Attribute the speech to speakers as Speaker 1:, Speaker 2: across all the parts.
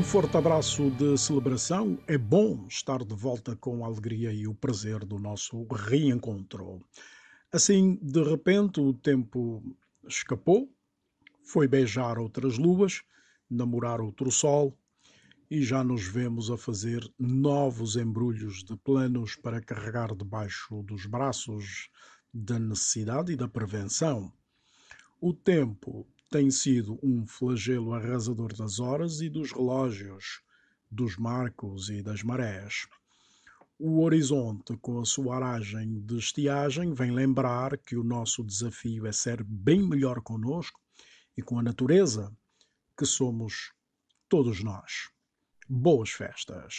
Speaker 1: Um forte abraço de celebração. É bom estar de volta com a alegria e o prazer do nosso reencontro. Assim, de repente, o tempo escapou, foi beijar outras luas, namorar outro sol e já nos vemos a fazer novos embrulhos de planos para carregar debaixo dos braços da necessidade e da prevenção. O tempo tem sido um flagelo arrasador das horas e dos relógios, dos marcos e das marés. O horizonte, com a sua aragem de estiagem, vem lembrar que o nosso desafio é ser bem melhor conosco e com a natureza, que somos todos nós. Boas festas!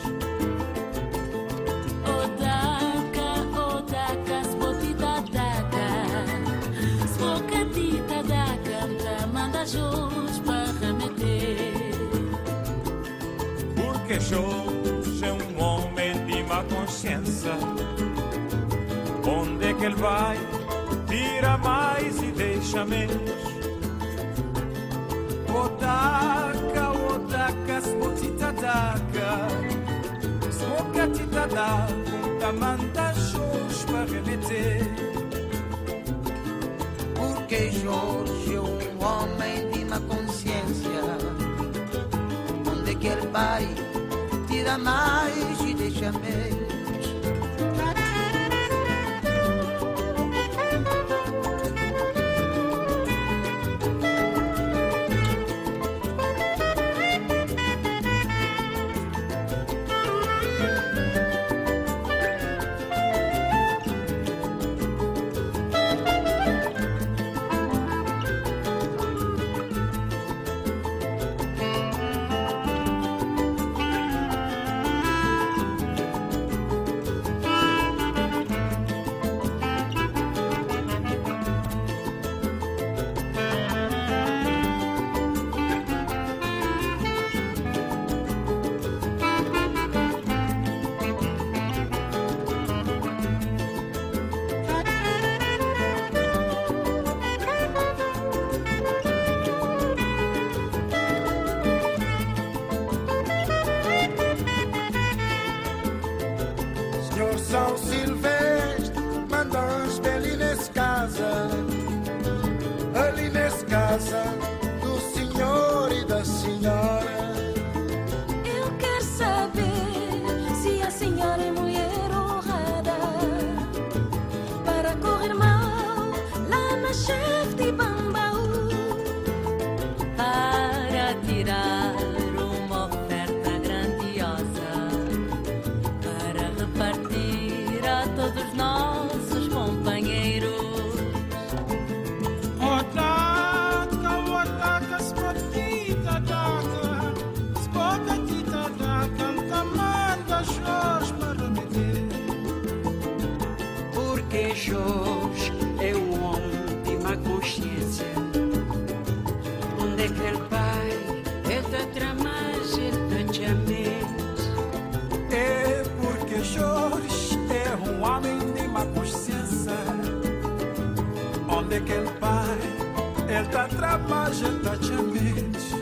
Speaker 2: Porque show consciência. Onde é que ele vai? Tira mais e deixa menos. Otaka, otaka, smutitadaka. Smokatitadaka, um tamanta shows para remeter.
Speaker 3: Porque Jorge é um homem de má consciência. Onde é que ele vai? Tira mais e deixa menos.
Speaker 2: obrigada, Deus é um homem de má consciência. Onde é que ele vai? É da tramagem, da chamete.
Speaker 4: É porque jorge é um homem de má consciência. Onde é que ele vai? É da tramagem, da chamete.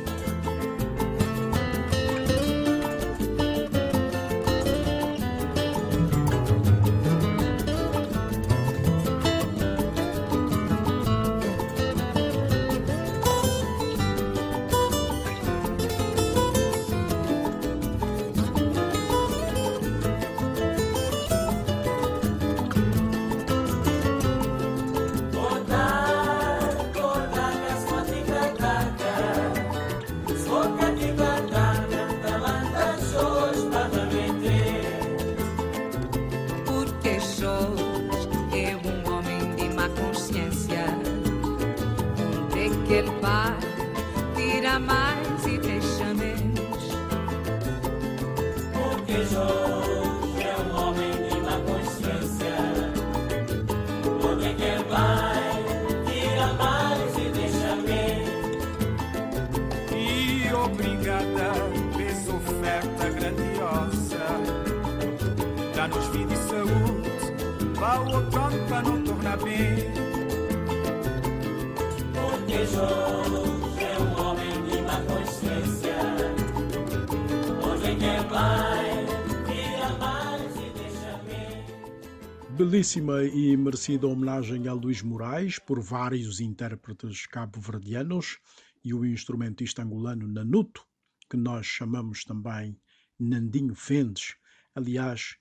Speaker 1: Belíssima e merecida homenagem a Luís Moraes por vários intérpretes cabo-verdianos e o instrumentista angolano Nanuto, que nós chamamos também Nandinho Fendes, aliás,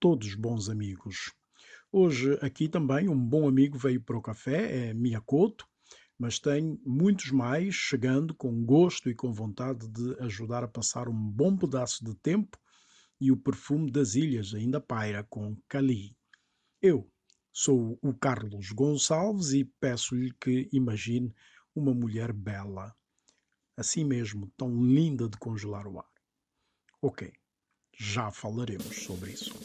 Speaker 1: todos bons amigos. Hoje aqui também um bom amigo veio para o café, é Miyakoto, mas tem muitos mais chegando com gosto e com vontade de ajudar a passar um bom pedaço de tempo e o perfume das ilhas ainda paira com Cali. Eu sou o Carlos Gonçalves e peço-lhe que imagine uma mulher bela, assim mesmo, tão linda de congelar o ar. Ok, já falaremos sobre isso.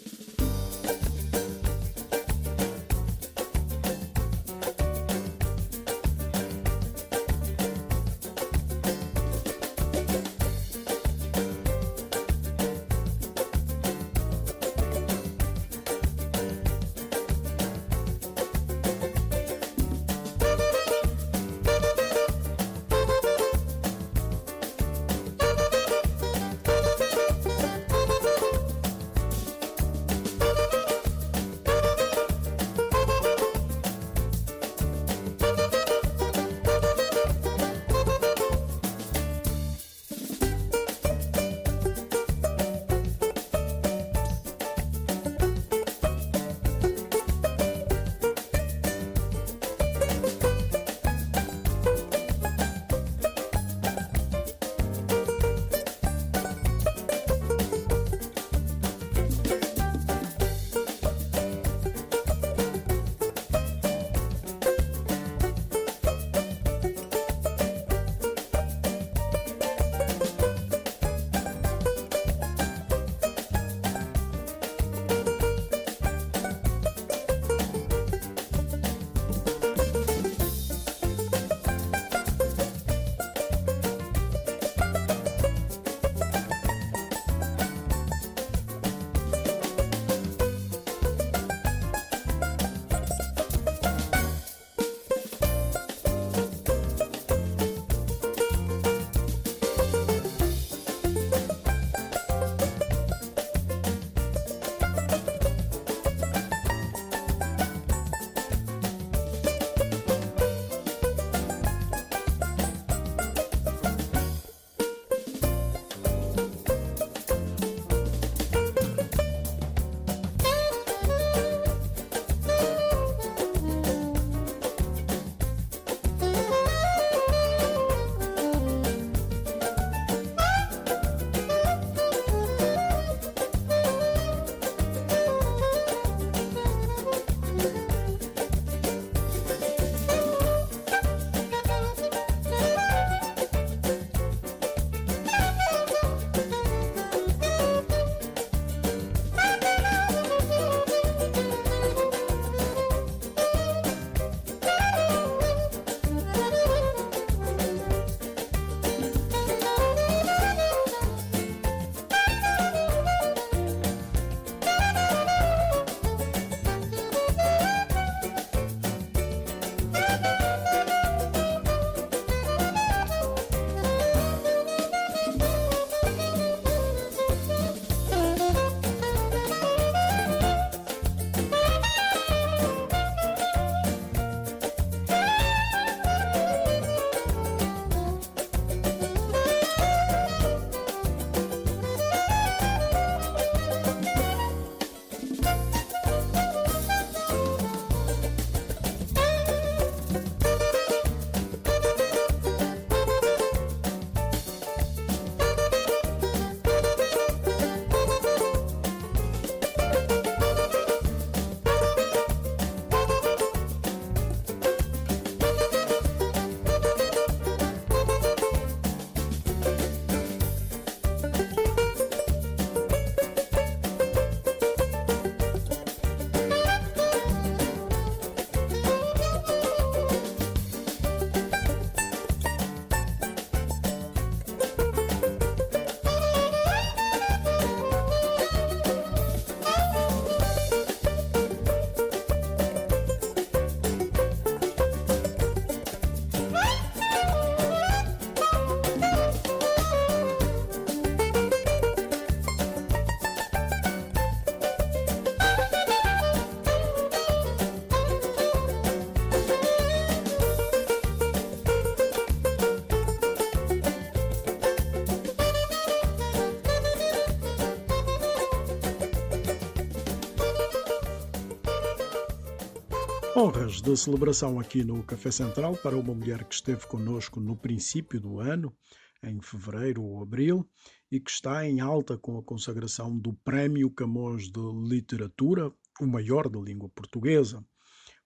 Speaker 1: Honras de celebração aqui no Café Central para uma mulher que esteve conosco no princípio do ano, em fevereiro ou abril, e que está em alta com a consagração do Prémio Camões de Literatura, o maior da língua portuguesa.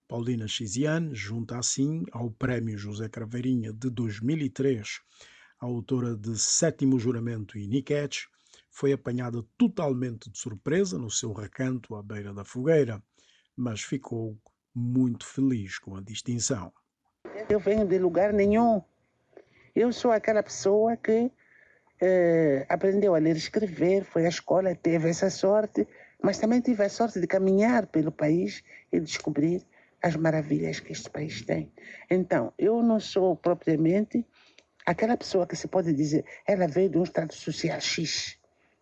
Speaker 1: Paulina Chiziane junta assim ao Prémio José Craveirinha de 2003. A autora de Sétimo Juramento e Niquetes foi apanhada totalmente de surpresa no seu recanto à beira da fogueira, mas ficou muito feliz com a distinção.
Speaker 5: Eu venho de lugar nenhum. Eu sou aquela pessoa que eh, aprendeu a ler e escrever, foi à escola, teve essa sorte, mas também tive a sorte de caminhar pelo país e descobrir as maravilhas que este país tem. Então, eu não sou propriamente aquela pessoa que se pode dizer, ela veio de um estado social X,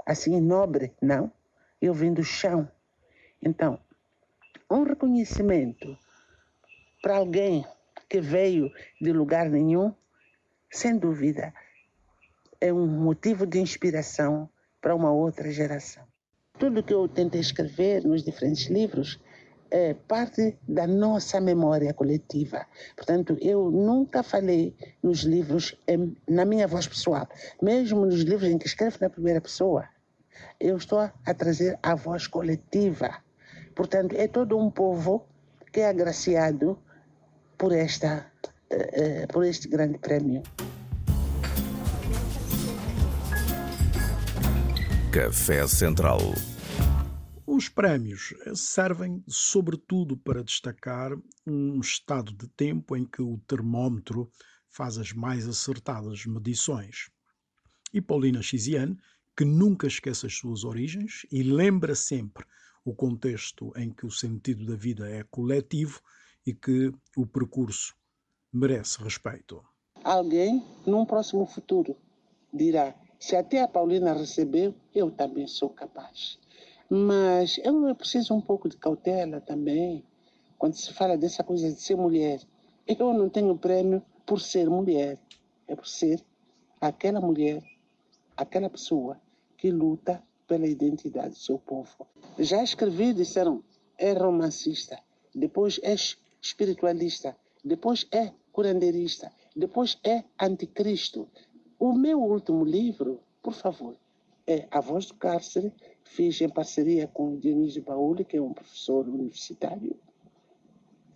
Speaker 5: assim, nobre. Não, eu vim do chão. Então, um reconhecimento para alguém que veio de lugar nenhum, sem dúvida, é um motivo de inspiração para uma outra geração. Tudo que eu tentei escrever nos diferentes livros é parte da nossa memória coletiva. Portanto, eu nunca falei nos livros na minha voz pessoal, mesmo nos livros em que escrevo na primeira pessoa. Eu estou a trazer a voz coletiva. Portanto, é todo um povo que é agraciado por, esta, eh, eh, por este grande prémio.
Speaker 6: Café Central.
Speaker 1: Os prémios servem sobretudo para destacar um estado de tempo em que o termómetro faz as mais acertadas medições. E Paulina Chiziane, que nunca esquece as suas origens e lembra sempre o contexto em que o sentido da vida é coletivo e que o percurso merece respeito.
Speaker 5: Alguém, num próximo futuro, dirá: se até a Paulina recebeu, eu também sou capaz. Mas eu preciso um pouco de cautela também, quando se fala dessa coisa de ser mulher. Eu não tenho prêmio por ser mulher, é por ser aquela mulher, aquela pessoa que luta pela identidade do seu povo. Já escrevi, disseram, é romancista, depois é espiritualista, depois é curandeirista, depois é anticristo. O meu último livro, por favor, é A Voz do Cárcere, fiz em parceria com Dionísio Baúli, que é um professor universitário.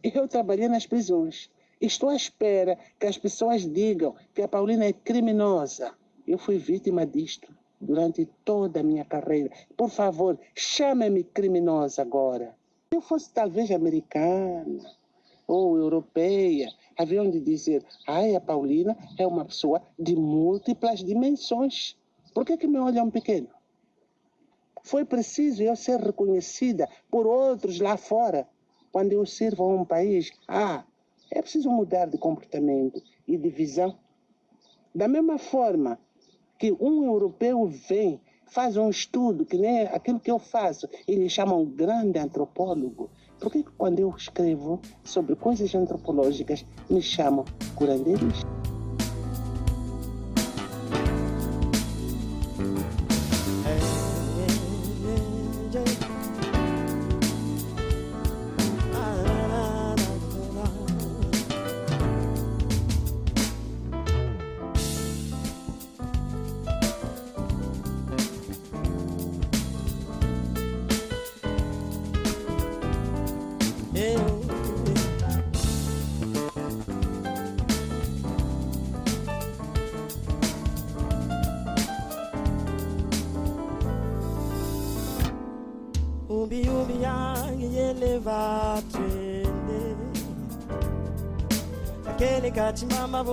Speaker 5: Eu trabalhei nas prisões. Estou à espera que as pessoas digam que a Paulina é criminosa. Eu fui vítima disto durante toda a minha carreira. Por favor, chame-me criminosa agora. Se eu fosse talvez americana ou europeia, haviam de dizer: ai, a Paulina é uma pessoa de múltiplas dimensões. Por que, que me olham pequeno? Foi preciso eu ser reconhecida por outros lá fora. Quando eu sirvo a um país, ah, é preciso mudar de comportamento e de visão. Da mesma forma que um europeu vem, faz um estudo, que nem aquilo que eu faço, ele chama um grande antropólogo. Por que quando eu escrevo sobre coisas antropológicas me chamam curandeiros?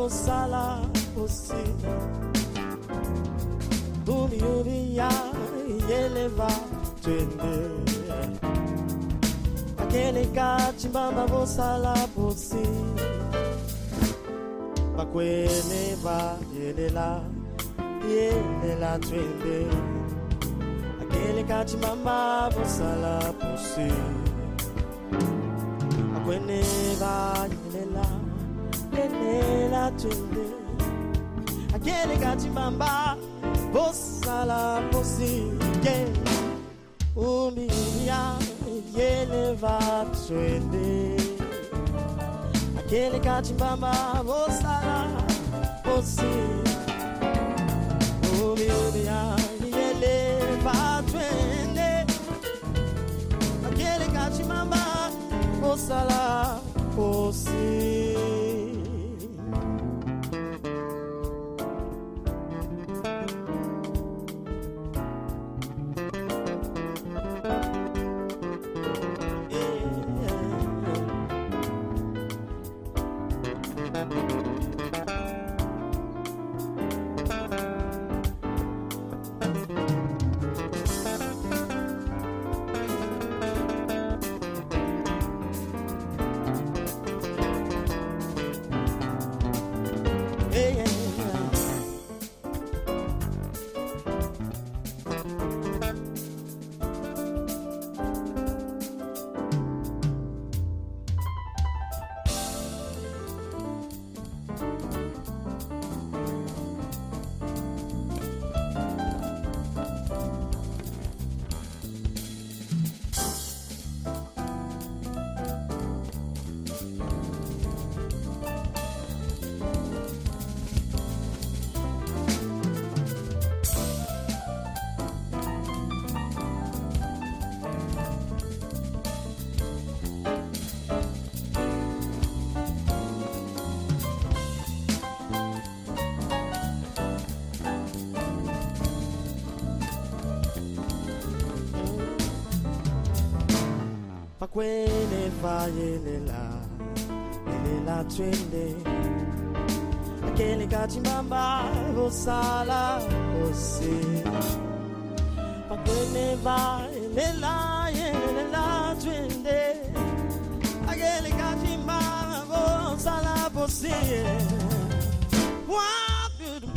Speaker 7: Vosala atende akele kati mamba bosala bosike umiya yele batwende akele kati mamba bosala bosike umiya yele batwende akele kati mamba bosala bosike Pakwene vayelela Elela twende Akele kachimbamba Osala ose Pakwene vayelela Elela twende Akele kachimbamba Osala ose Wow, beautiful,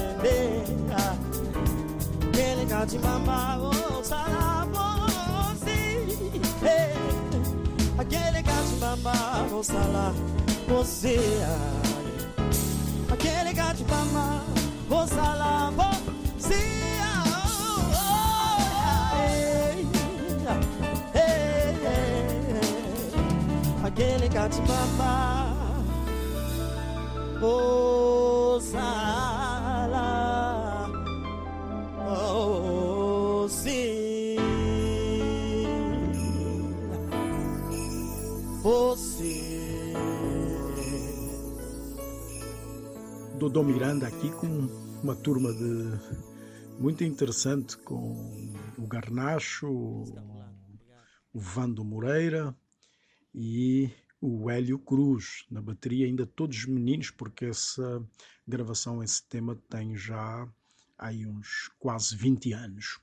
Speaker 7: Cante mama ouça na voz Aquele mama ouça lá você Aquele mama ouça lá você Aquele cante mama ouça lá
Speaker 1: Dodô Miranda aqui com uma turma de muito interessante com o Garnacho, o Vando Moreira e o Hélio Cruz na bateria, ainda todos meninos, porque essa gravação, esse tema tem já aí uns quase 20 anos.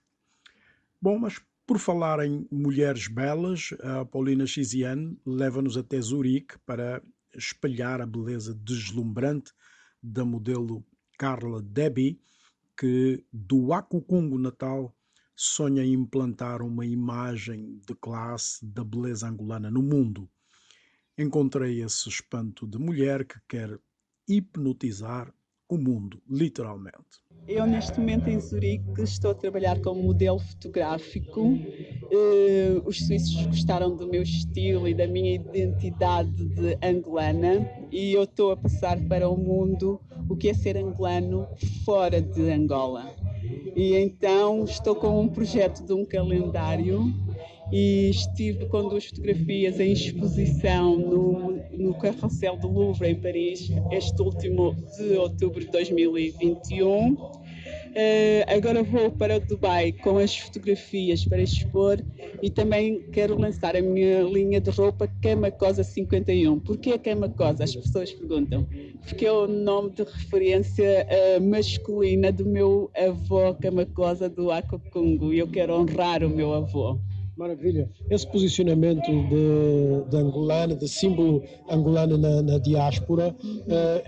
Speaker 1: Bom, mas por falar em mulheres belas, a Paulina Chiziane leva-nos até Zurique para espelhar a beleza deslumbrante da modelo Carla Debbie, que do Acucungo Natal sonha implantar uma imagem de classe da beleza angolana no mundo. Encontrei esse espanto de mulher que quer hipnotizar o mundo, literalmente.
Speaker 8: Eu, neste momento, em Zurique, estou a trabalhar como modelo fotográfico. Eh, os suíços gostaram do meu estilo e da minha identidade de angolana, e eu estou a passar para o mundo o que é ser angolano fora de Angola. E então estou com um projeto de um calendário e estive com duas fotografias em exposição no, no Carrossel do Louvre, em Paris, este último de outubro de 2021. Eh, agora vou para Dubai com as fotografias para expor e também quero lançar a minha linha de roupa Camacosa 51. Porquê Camacosa? As pessoas perguntam. Porque é o nome de referência eh, masculina do meu avô Camacosa do Acocungo e eu quero honrar o meu avô.
Speaker 9: Maravilha. Esse posicionamento de, de angolano, de símbolo angolano na, na diáspora, eh,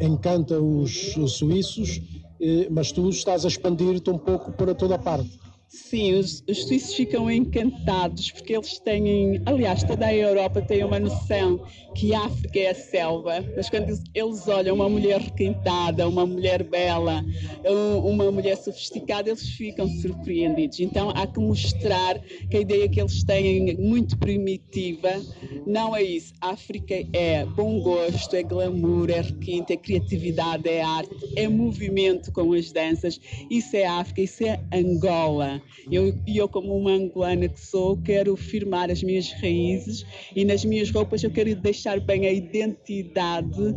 Speaker 9: eh, encanta os suíços, eh, mas tu estás a expandir-te um pouco para toda a parte.
Speaker 8: Sim, os, os suíços ficam encantados porque eles têm, aliás, toda a Europa tem uma noção que a África é a selva, mas quando eles olham uma mulher requintada, uma mulher bela, um- uma mulher sofisticada, eles ficam surpreendidos. Então há que mostrar que a ideia que eles têm é muito primitiva não é isso. A África é bom gosto, é glamour, é requinte, é criatividade, é arte, é movimento com as danças. Isso é África, isso é Angola. Eu, eu, como uma angolana que sou, quero firmar as minhas raízes e nas minhas roupas eu quero deixar bem a identidade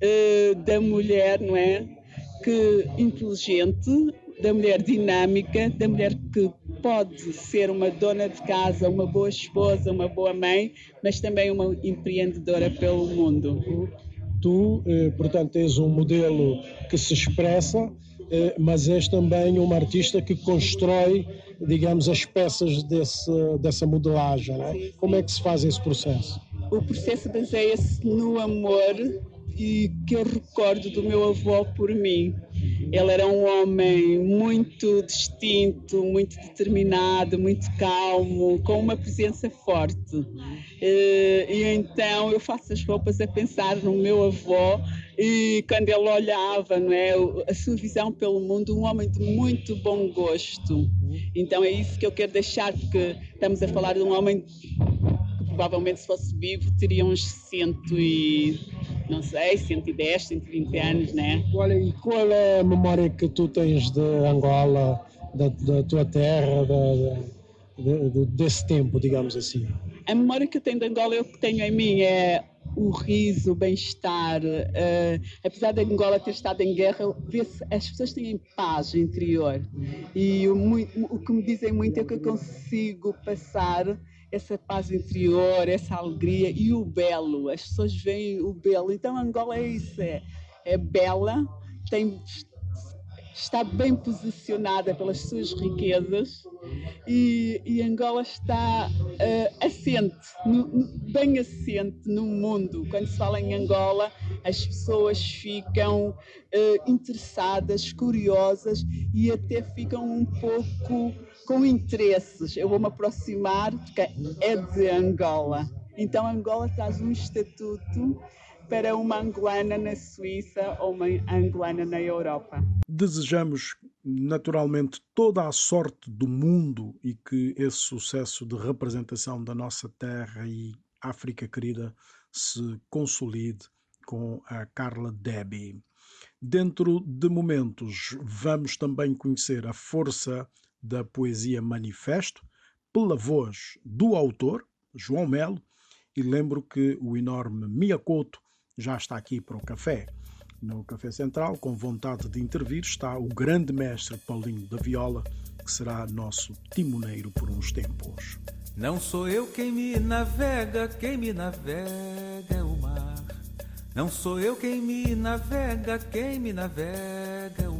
Speaker 8: eh, da mulher, não é? Que inteligente, da mulher dinâmica, da mulher que pode ser uma dona de casa, uma boa esposa, uma boa mãe, mas também uma empreendedora pelo mundo.
Speaker 9: Tu, eh, portanto, és um modelo que se expressa, mas és também uma artista que constrói, digamos, as peças desse, dessa modelagem. É? Como é que se faz esse processo?
Speaker 8: O processo baseia-se no amor e que eu recordo do meu avô por mim. Ele era um homem muito distinto, muito determinado, muito calmo, com uma presença forte. Eh, E então eu faço as roupas a pensar no meu avô e quando ele olhava, não é, a sua visão pelo mundo, um homem de muito bom gosto. Então é isso que eu quero deixar, porque estamos a falar de um homem que provavelmente se fosse vivo teria uns cento e não sei, 110, 120 anos, né?
Speaker 9: Olha, e qual é a memória que tu tens de Angola, da, da tua terra, da- da- de- de- desse tempo, digamos assim?
Speaker 8: A memória que eu tenho de Angola, eu que tenho em mim é o riso, o bem-estar. eh, apesar de Angola ter estado em guerra, as pessoas têm paz interior. E o, o que me dizem muito é que eu consigo passar essa paz interior, essa alegria e o belo. As pessoas veem o belo. Então Angola é isso, é, é bela, tem está bem posicionada pelas suas riquezas e, e Angola está eh, assente, no- bem assente no mundo. Quando se fala em Angola, as pessoas ficam eh, interessadas, curiosas e até ficam um pouco com interesses. Eu vou me aproximar porque é de Angola. Então Angola traz um estatuto para uma angolana na Suíça ou uma angolana na Europa.
Speaker 1: Desejamos naturalmente toda a sorte do mundo e que esse sucesso de representação da nossa terra e África querida se consolide com a Carla Debbie. Dentro de momentos, vamos também conhecer a força da poesia Manifesto pela voz do autor, João Melo, e lembro que o enorme Miyakoto já está aqui para o café. No Café Central, com vontade de intervir, está o grande mestre Paulinho da Viola, que será nosso timoneiro por uns tempos.
Speaker 2: Não sou eu quem me navega, quem me navega é o mar. Não sou eu quem me navega, quem me navega é o.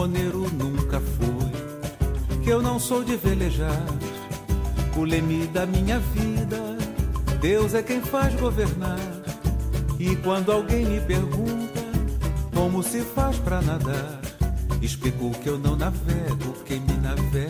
Speaker 2: Timoneiro nunca fui, que eu não sou de velejar. O leme da minha vida Deus é quem faz governar. E quando alguém me pergunta como se faz pra nadar, explico que eu não navego, quem me navega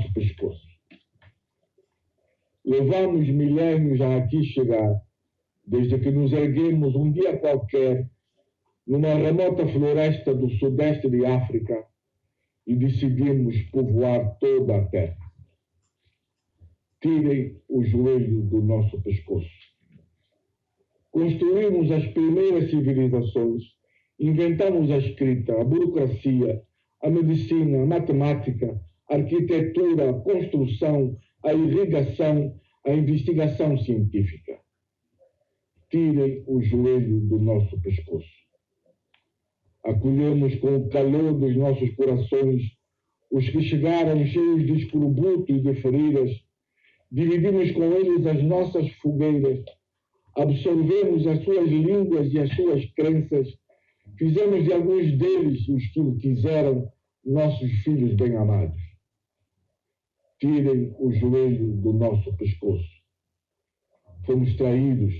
Speaker 10: Nosso pescoço. Levamos milênios a aqui chegar, desde que nos erguemos um dia qualquer numa remota floresta do sudeste de África e decidimos povoar toda a terra. Tirem o joelho do nosso pescoço. Construímos as primeiras civilizações, inventamos a escrita, a burocracia, a medicina, a matemática, arquitetura, a construção, a irrigação, a investigação científica. Tirem o joelho do nosso pescoço. Acolhemos com o calor dos nossos corações os que chegaram cheios de escorbuto e de feridas, dividimos com eles as nossas fogueiras, absorvemos as suas línguas e as suas crenças, fizemos de alguns deles os que o quiseram, nossos filhos bem-amados. Tirem o joelho do nosso pescoço. Fomos traídos,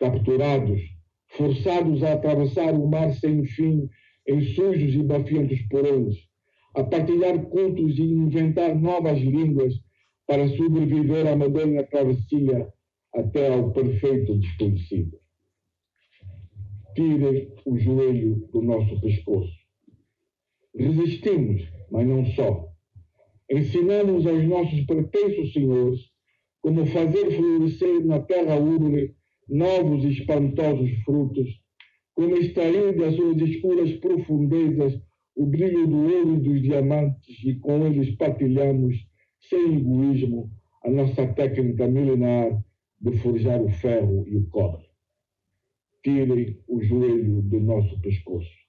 Speaker 10: capturados, forçados a atravessar o mar sem fim em sujos e bafientos porões, a partilhar cultos e inventar novas línguas para sobreviver à medonha travessia até ao perfeito desconhecido. Tirem o joelho do nosso pescoço. Resistimos, mas não só. Ensinamos aos nossos pretensos senhores como fazer florescer na terra urne novos e espantosos frutos, como extrair das suas escuras profundezas o brilho do ouro e dos diamantes e com eles partilhamos, sem egoísmo, a nossa técnica milenar de forjar o ferro e o cobre. Tirem o joelho do nosso pescoço.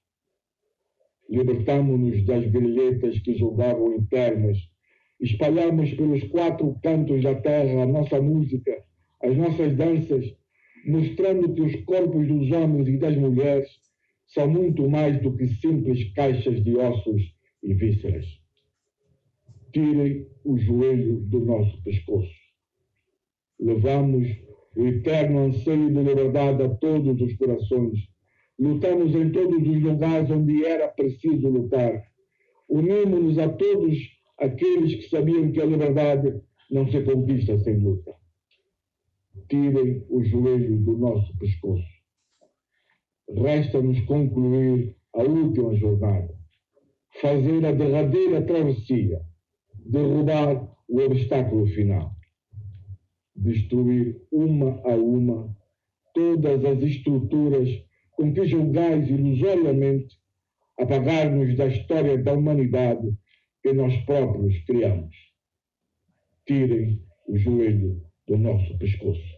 Speaker 10: Libertamo-nos das grilhetas que julgavam internas. Espalhamos pelos quatro cantos da terra a nossa música, as nossas danças, mostrando que os corpos dos homens e das mulheres são muito mais do que simples caixas de ossos e vísceras. Tirem o joelho do nosso pescoço. Levamos o eterno anseio de liberdade a todos os corações. Lutamos em todos os lugares onde era preciso lutar. Unimos-nos a todos aqueles que sabiam que a liberdade não se conquista sem luta. Tirem o joelho do nosso pescoço. Resta-nos concluir a última jornada, fazer a derradeira travessia, derrubar o obstáculo final, destruir uma a uma todas as estruturas com que julgais ilusoriamente apagar-nos da história da humanidade que nós próprios criamos. Tirem o joelho do nosso pescoço.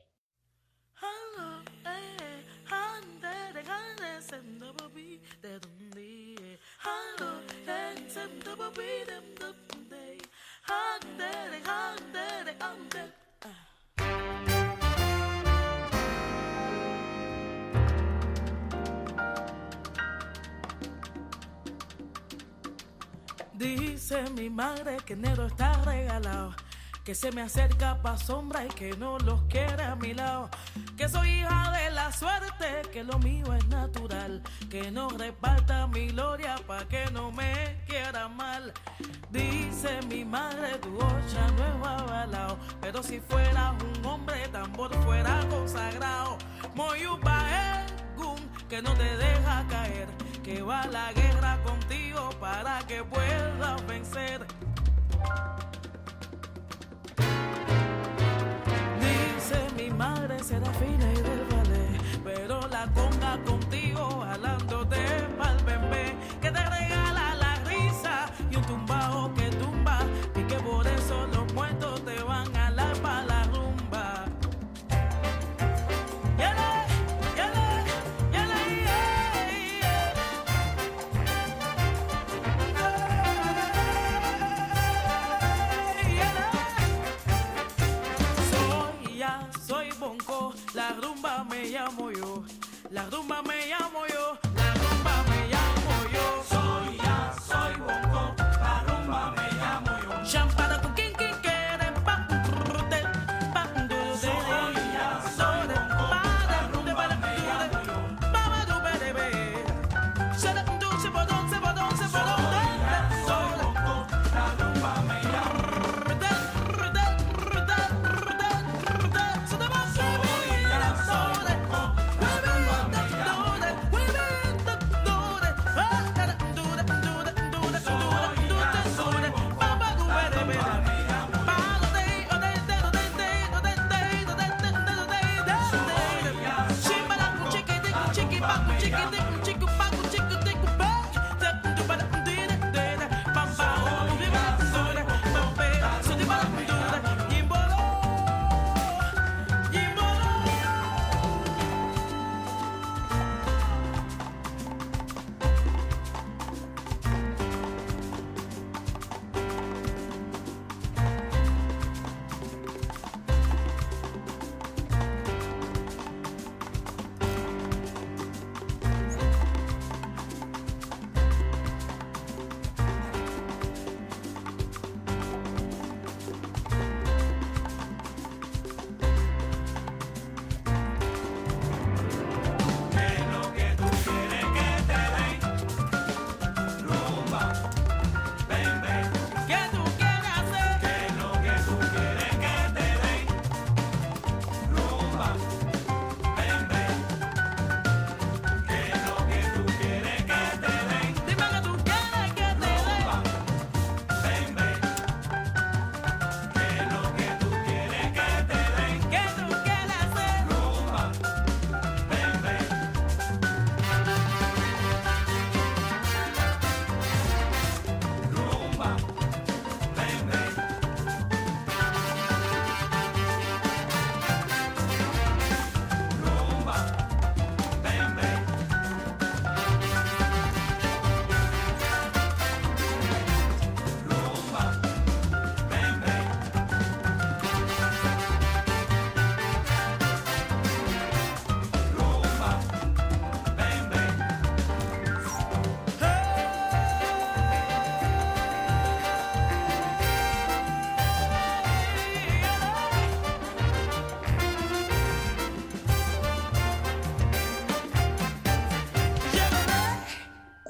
Speaker 11: Madre que enero está regalado. Que se me acerca pa' sombra y que no los quiere a mi lado. Que soy hija de la suerte, que lo mío es natural. Que no reparta mi gloria pa' que no me quiera mal. Dice mi madre, tu ocha no es avalado. Pero si fueras un hombre, tambor fuera consagrado. Moyupa Egun, que no te deja caer. Que va a la guerra contigo para que puedas vencer. Dice mi madre será fina y del pero la conga contigo jalándote pa'l bebé, que te regala la risa y un tumbao que tumba, la rumba me llamo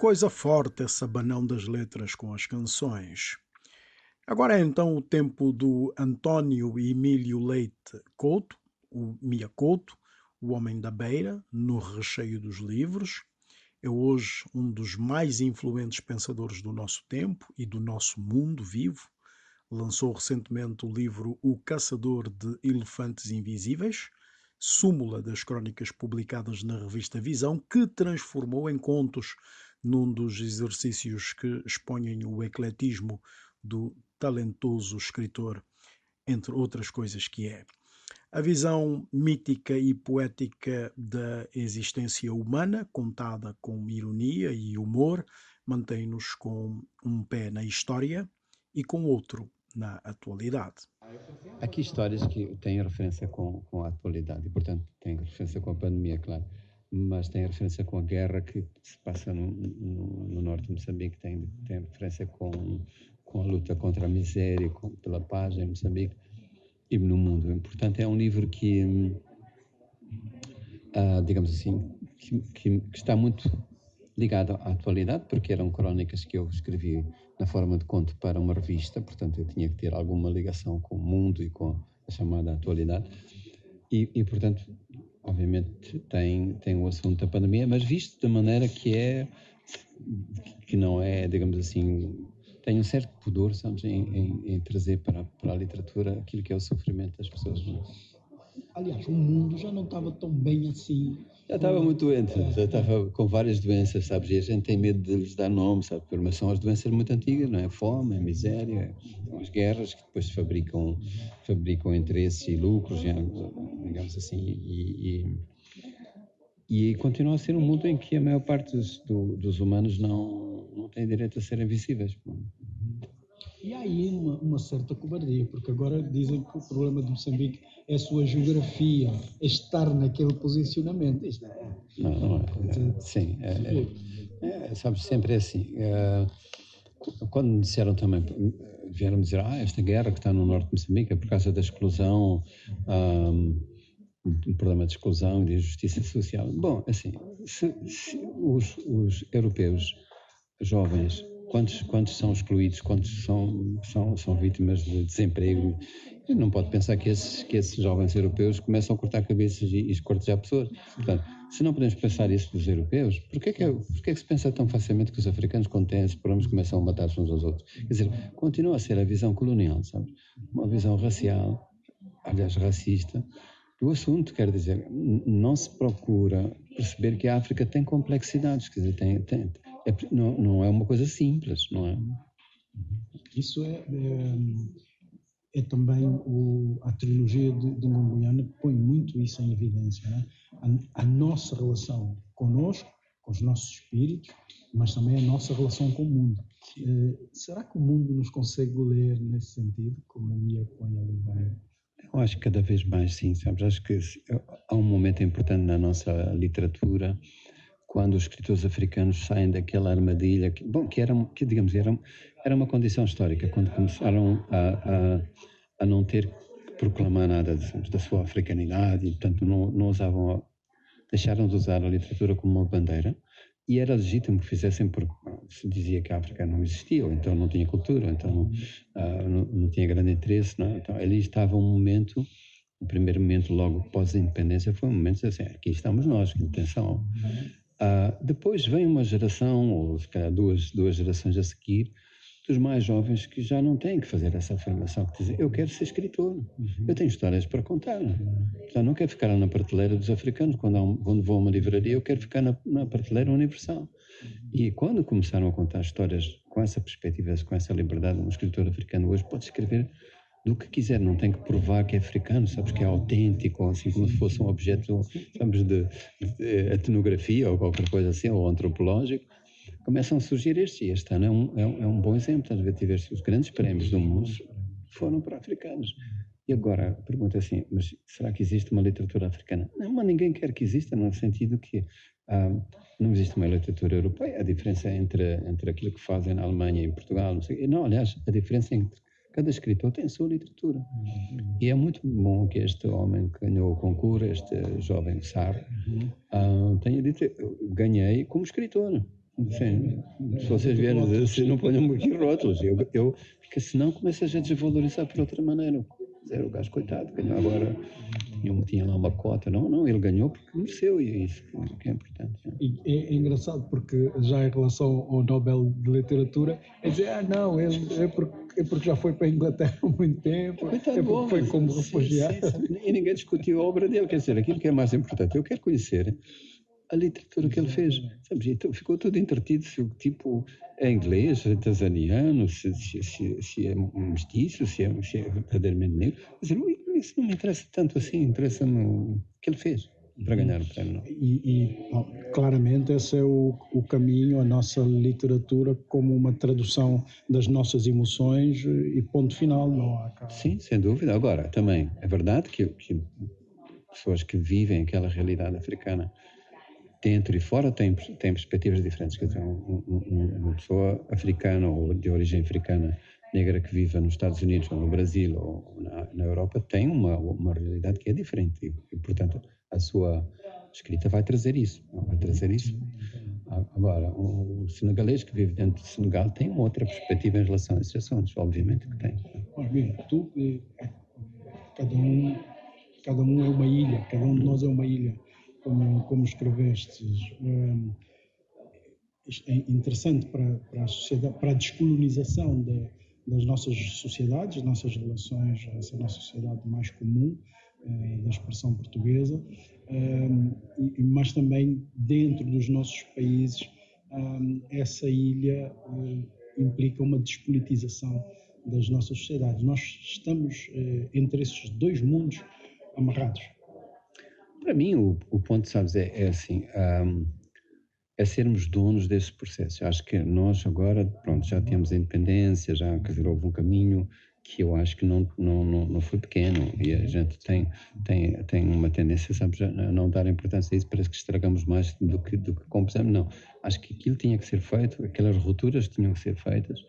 Speaker 1: Coisa forte esse abanão das letras com as canções. Agora é então o tempo do António Emílio Leite Couto, o Mia Couto, o Homem da Beira, no recheio dos livros. É hoje um dos mais influentes pensadores do nosso tempo e do nosso mundo vivo. Lançou recentemente o livro O Caçador de Elefantes Invisíveis, súmula das crónicas publicadas na revista Visão, que transformou em contos num dos exercícios que expõem o ecletismo do talentoso escritor, entre outras coisas que é. A visão mítica e poética da existência humana, contada com ironia e humor, mantém-nos com um pé na história e com outro na atualidade.
Speaker 12: Aqui histórias que têm referência com, com a atualidade e, portanto, têm referência com a pandemia, claro. Mas tem referência com a guerra que se passa no, no, no norte de Moçambique, tem, tem referência com, com a luta contra a miséria, com, pela paz em Moçambique e no mundo. Portanto, é um livro que, ah, digamos assim, que, que, que está muito ligado à atualidade, porque eram crónicas que eu escrevi na forma de conto para uma revista, portanto eu tinha que ter alguma ligação com o mundo e com a chamada atualidade. E, e portanto, obviamente tem tem o assunto da pandemia, mas visto da maneira que é que não é, digamos assim, tem um certo pudor, sabes, em, em, em trazer para, para a literatura aquilo que é o sofrimento das pessoas. É?
Speaker 9: Aliás, o mundo já não estava tão bem assim.
Speaker 12: Já estava muito doente, já estava com várias doenças, sabes? E a gente tem medo de lhes dar nome, sabe? Mas são as doenças muito antigas, não é? Fome, a miséria, as guerras que depois fabricam, fabricam interesses e lucros, digamos assim. E, e, e continua a ser um mundo em que a maior parte dos, do, dos humanos não, não tem direito a serem visíveis.
Speaker 9: E há aí uma, uma, certa cobardia, porque agora dizem que o problema de Moçambique é a sua geografia, é estar naquele posicionamento. Isto é.
Speaker 12: Não, não é. Sim, é, é, é, sabes, sempre é assim. É, quando me disseram também, vieram dizer, ah, esta guerra que está no norte de Moçambique é por causa da exclusão, um, um problema de exclusão e de injustiça social. Bom, assim, se, se os, os europeus jovens quantos, quantos são excluídos, quantos são, são, são vítimas de desemprego. Não pode pensar que esses, que esses jovens europeus começam a cortar cabeças e, e pessoas. Portanto, se não podemos pensar isso dos europeus, porquê que, é, porquê que se pensa tão facilmente que os africanos, quando têm esses problemas, começam a matar-se uns aos outros? Quer dizer, continua a ser a visão colonial, sabe? Uma visão racial, aliás, racista, do assunto, quer dizer, não se procura perceber que a África tem complexidades, quer dizer, tem, tem, é, não, não é uma coisa simples, não é?
Speaker 9: Isso é, é, é também o, a trilogia de, de Mongoliana põe muito isso em evidência, né? a, a nossa relação conosco, com os nossos espíritos, mas também a nossa relação com o mundo. Eh, será que o mundo nos consegue ler nesse sentido, como a Mia põe ali bem?
Speaker 12: Eu acho que cada vez mais sim, sabes? Acho que há um momento importante na nossa literatura quando os escritores africanos saem daquela armadilha, que, bom, que era, que digamos, era, era uma condição histórica, quando começaram a, a, a não ter que proclamar nada de, da sua africanidade, e portanto não, não usavam, deixaram de usar a literatura como uma bandeira, e era legítimo que fizessem porque se dizia que a África não existia, ou então não tinha cultura, ou então uh, não, não, tinha grande interesse, não? É? então ali estava um momento o primeiro momento logo pós independência foi um momento assim, aqui estamos nós, atenção, Uh, depois vem uma geração, ou calhar duas, duas gerações a seguir, dos mais jovens que já não têm que fazer essa afirmação, que dizem, eu quero ser escritor, uhum. eu tenho histórias para contar. Portanto, não quero ficar na prateleira dos africanos, quando, um, quando vou a uma livraria, eu quero ficar na, na prateleira universal. E quando começaram a contar histórias com essa perspectiva, com essa liberdade, um escritor africano hoje pode escrever do que quiser, não tem que provar que é africano, sabes, que é autêntico, assim como se fosse um objeto, sabes, de, de etnografia ou qualquer coisa assim, ou antropológico. Começam a surgir estes, e este ano é um, é um, é um bom exemplo, estás a ver, tiveste os grandes prémios do mundo foram para africanos. E agora, pergunta é assim, mas será que existe uma literatura africana? Não, mas ninguém quer que exista, no sentido que ah, não existe uma literatura europeia. A diferença entre, entre aquilo que fazem na Alemanha e em Portugal, não sei. Não, aliás, a diferença entre Cada escritor tem a sua literatura. Uhum. E é muito bom que este homem que ganhou o concurso, este jovem Sar, uhum. uh, tenha dito: ganhei como escritor. Sim, se vocês vierem dizer, não ponham aqui rótulos. Eu, eu, porque senão começa a gente a desvalorizar por outra maneira. Era o gajo, coitado, ganhou agora, tinha, tinha lá uma cota. Não, não, ele ganhou porque mereceu e é isso que é importante.
Speaker 9: E é, é, engraçado porque já em relação ao Nobel de Literatura, é dizer, ah, não, ele é porque é porque já foi para a Inglaterra há muito tempo, é porque bom, foi como refugiado. Sim,
Speaker 12: sim, e ninguém discutiu a obra dele, quer dizer, aquilo que é mais importante. Eu quero conhecer a literatura que ele fez. Sabes? Então ficou tudo entretido se o tipo é inglês, é tanzaniano, se, se, se, se é mestiço, se é, se é verdadeiramente negro. Quer dizer, isso não me interessa tanto assim, interessa-me o que ele fez para ganhar o prémio.
Speaker 9: E, e bom, claramente esse é o, o, caminho, a nossa literatura como uma tradução das nossas emoções e ponto final, não há
Speaker 12: Sim, sem dúvida. Agora, também é verdade que, que pessoas que vivem aquela realidade africana dentro e fora têm, têm perspectivas diferentes. Quer dizer, um, um, uma pessoa africana ou de origem africana negra que viva nos Estados Unidos ou no Brasil ou na, na Europa tem uma, uma realidade que é diferente e, e, portanto, a sua escrita vai trazer isso. Vai trazer isso. Agora, o senegalês que vive dentro do Senegal tem uma outra perspectiva em relação a esses assuntos, obviamente que tem.
Speaker 9: Ora bem, tu, cada um, cada um é uma ilha, cada um de nós é uma ilha, como, como escreveste. Um, é interessante para, para, a sociedade, para a descolonização de, das nossas sociedades, nossas relações, essa nossa sociedade mais comum, eh, da expressão portuguesa, eh, mas também dentro dos nossos países, eh, essa ilha implica uma despolitização das nossas sociedades. Nós estamos entre esses dois mundos amarrados.
Speaker 12: Para mim, o, o ponto, sabes, é, é assim. Um é sermos donos desse processo. Acho que nós agora, pronto, já temos a independência, já quer houve um caminho que eu acho que não, não, não, não foi pequeno e a gente tem, tem, tem uma tendência, sabes, a não dar importância a isso, parece que estragamos mais do que, do que compensamos. Não, acho que aquilo tinha que ser feito, aquelas rupturas tinham que ser feitas.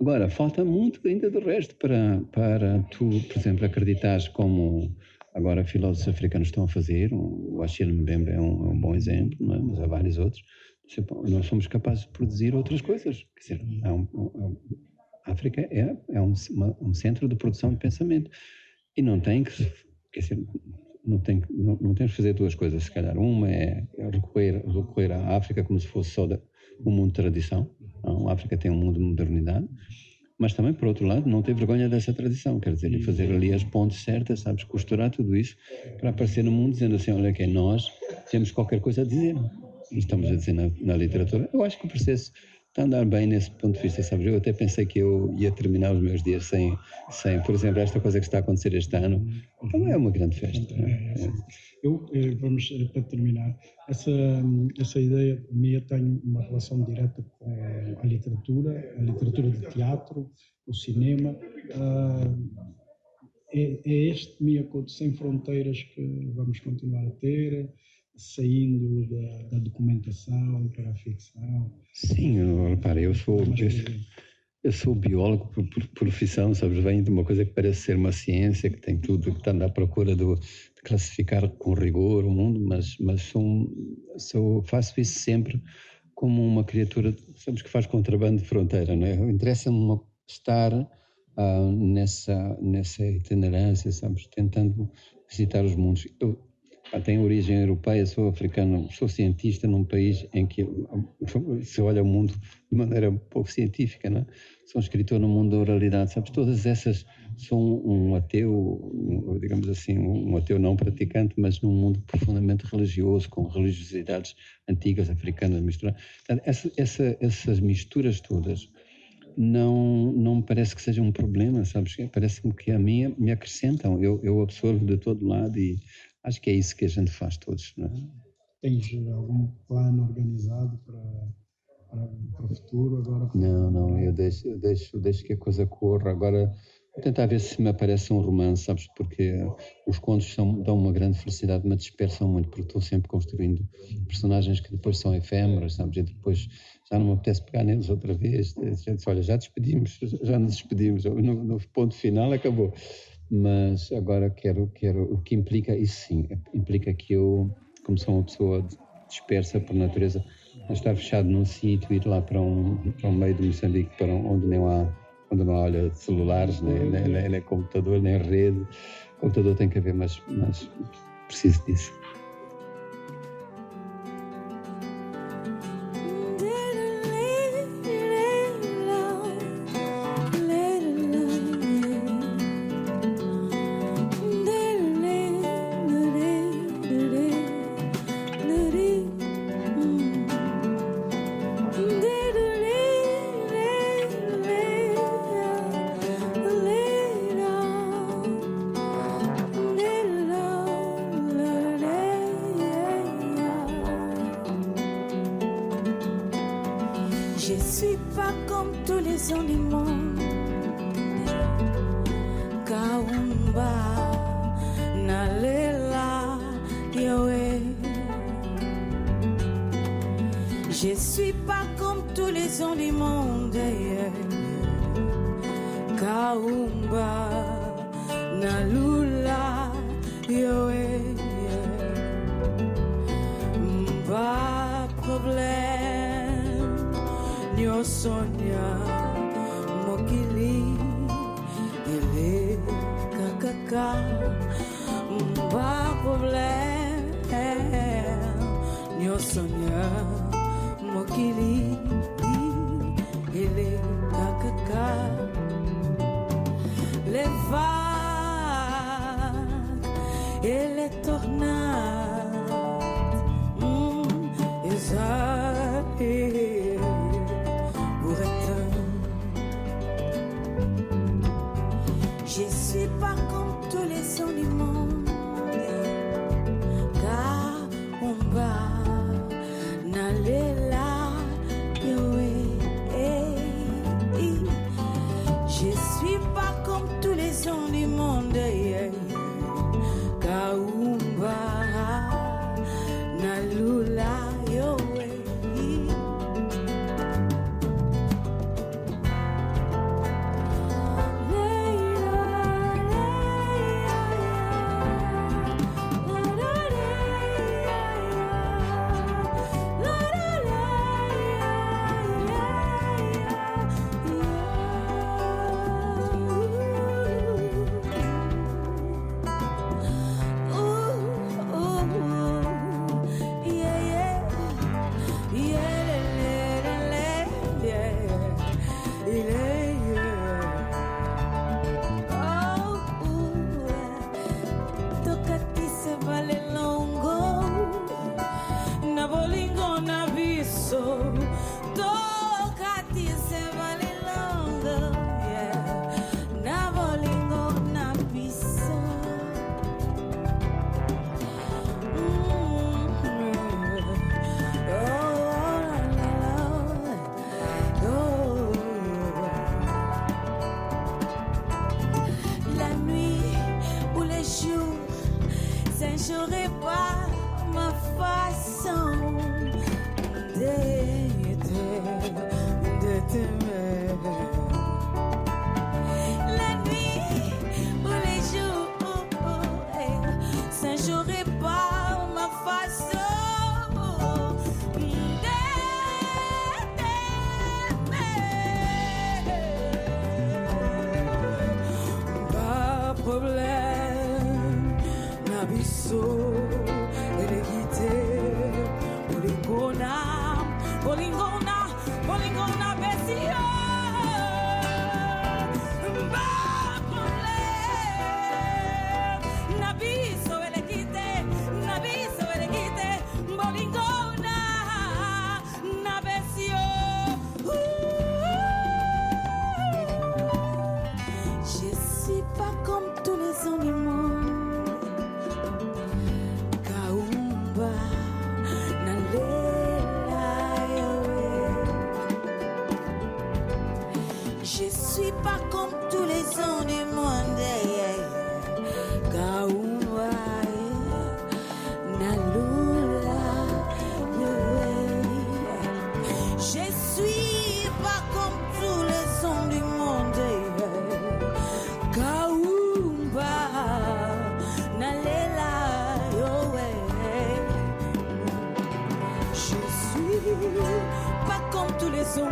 Speaker 12: Agora, falta muito ainda do resto para, para tu, por exemplo, acreditares como agora filósofos africanos estão a fazer, o Achille Mbembe é um, é um bom exemplo, é? mas há vários outros, nós somos capazes de produzir outras coisas. Quer dizer, é um, um, a África é, é um, uma, um, centro de produção de pensamento e não tem que, quer dizer, não, tem, não, não temos que fazer duas coisas, se calhar. Uma é recorrer, recorrer à África como se fosse só um mundo de tradição. A África tem um mundo de modernidade mas também, por outro lado, não ter vergonha dessa tradição, quer dizer, fazer ali as pontes certas, sabes, costurar tudo isso para aparecer no mundo dizendo assim: olha, que nós temos qualquer coisa a dizer. Estamos a dizer na, na literatura. Eu acho que o processo andar bem nesse ponto de vista, sabes? Eu até pensei que eu ia terminar os meus dias sem, sem por exemplo, esta coisa que está a acontecer este ano. Também é uma grande festa. É? É.
Speaker 9: Eu, eh, vamos, eh, para terminar, essa, essa ideia minha tem uma relação direta com a literatura, a literatura de teatro, o cinema. Uh, é, é este Miyakoto sem fronteiras que vamos continuar a ter, saindo da, da, documentação para a ficção?
Speaker 12: Sim, repara, eu sou, eu, eu sou biólogo por, por, profissão, sabes? Venho de uma coisa que parece ser uma ciência, que tem tudo, que está à procura do, de classificar com rigor o mundo, mas, mas sou, sou, faço isso sempre como uma criatura, sabes, que faz contrabando de fronteira, não é? Interessa-me estar uh, nessa, nessa itinerância, sabes? Tentando visitar os mundos. Eu, tem origem europeia, sou africano, sou cientista num país em que se olha o mundo de maneira pouco científica, não é? Sou um escritor no mundo da oralidade, sabes? Todas essas sou um ateu, digamos assim, um ateu não praticante, mas num mundo profundamente religioso, com religiosidades antigas africanas misturadas. essa, essa, essas misturas todas não não me parece que seja um problema, sabes? Parece-me que a mim me acrescentam. Eu, eu absorvo de todo lado e Acho que é isso que a gente faz todos, não é?
Speaker 9: Tens algum plano organizado para, para, o futuro agora?
Speaker 12: Não, não, eu deixo, eu deixo, eu deixo que a coisa corra. Agora vou tentar ver se me aparece um romance, sabes? Porque os contos são, dão uma grande felicidade, mas dispersam muito, porque estou sempre construindo personagens que depois são efêmeras, sabes? E depois já não me apetece pegar neles outra vez. A gente diz, olha, já despedimos, já nos despedimos, no, no ponto final acabou mas agora quero, quero, o que implica, isso sim, implica que eu, como sou uma pessoa dispersa por natureza, não estar fechado num sítio, ir lá para um, para um meio de Moçambique, para um, onde não há onde não olha, celulares, nem, nem, nem, nem computador, nem rede. Computador tem que haver, mas, mas preciso disso.
Speaker 13: pas problème Nyo Seigneur mokili ele kakaka Le vagues ele torna. Mm,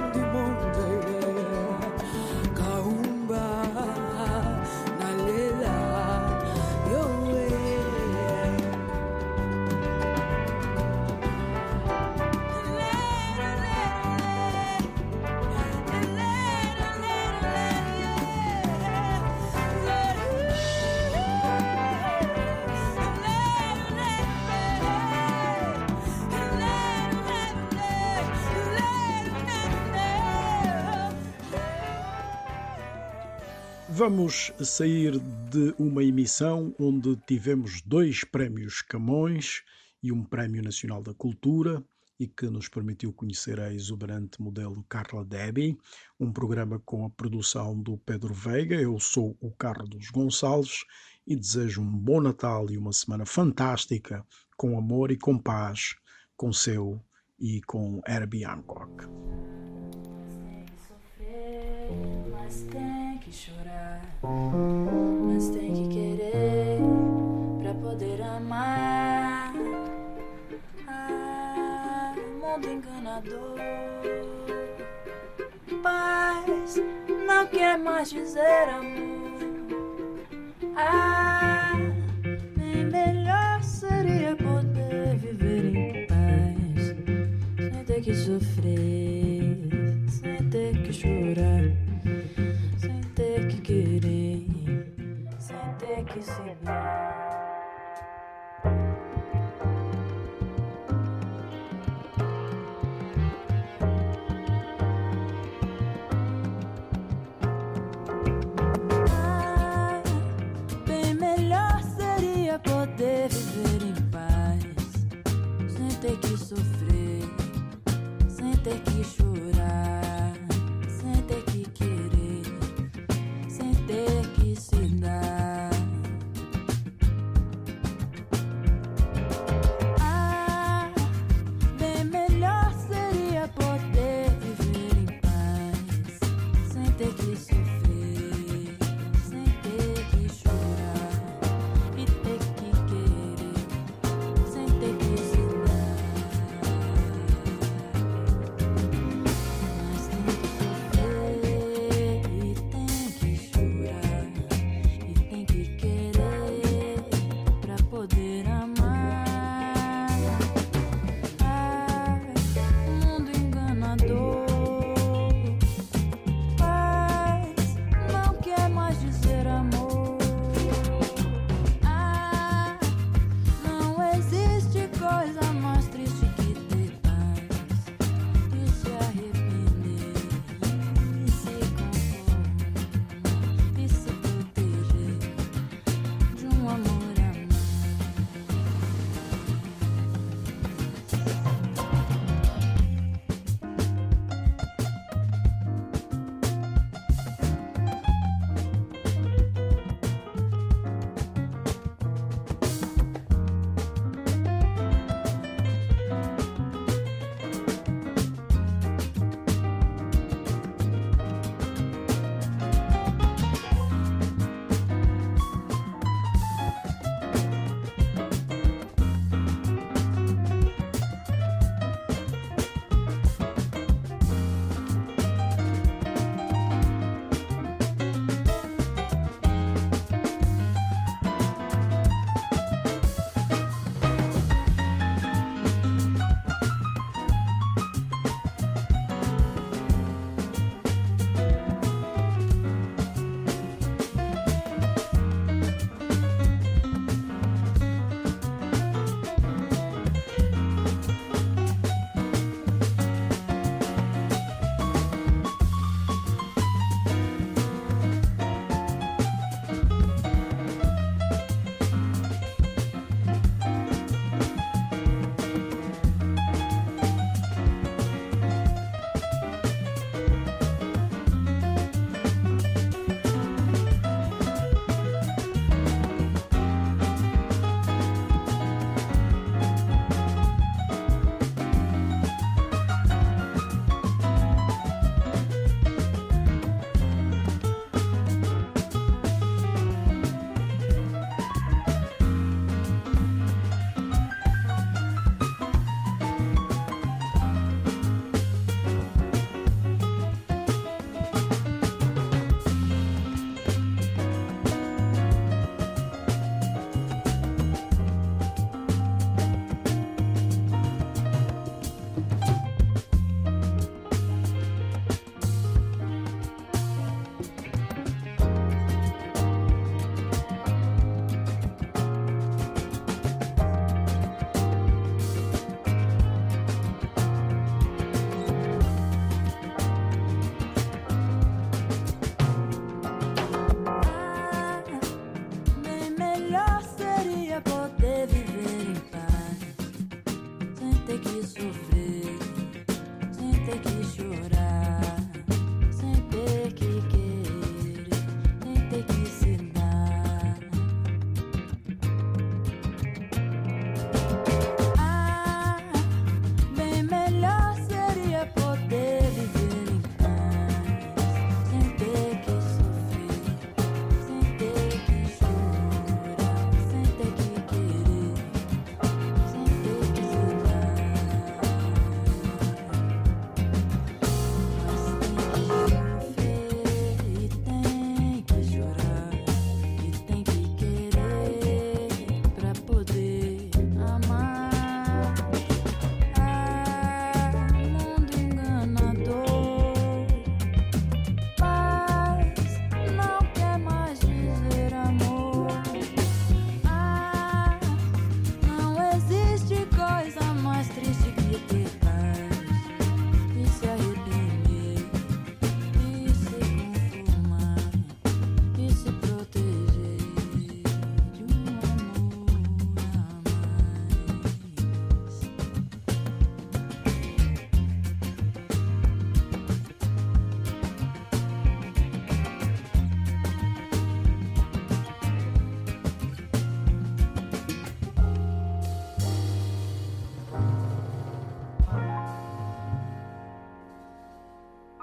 Speaker 13: mundo bom.
Speaker 1: Vamos sair de uma emissão onde tivemos dois prémios Camões e um Prémio Nacional da Cultura e que nos permitiu conhecer a exuberante modelo Carla Debbie, um programa com a produção do Pedro Veiga. Eu sou o Carlos Gonçalves e desejo um bom Natal e uma semana fantástica, com amor e com paz, com seu e com Herbie Hancock
Speaker 14: que chorar, mas tem que querer pra poder amar. Ah, mundo enganador. Paz não quer mais dizer amor. Ah, bem melhor seria poder viver em paz, sem ter que sofrer, sem ter que chorar, querer, sem ter que seguir.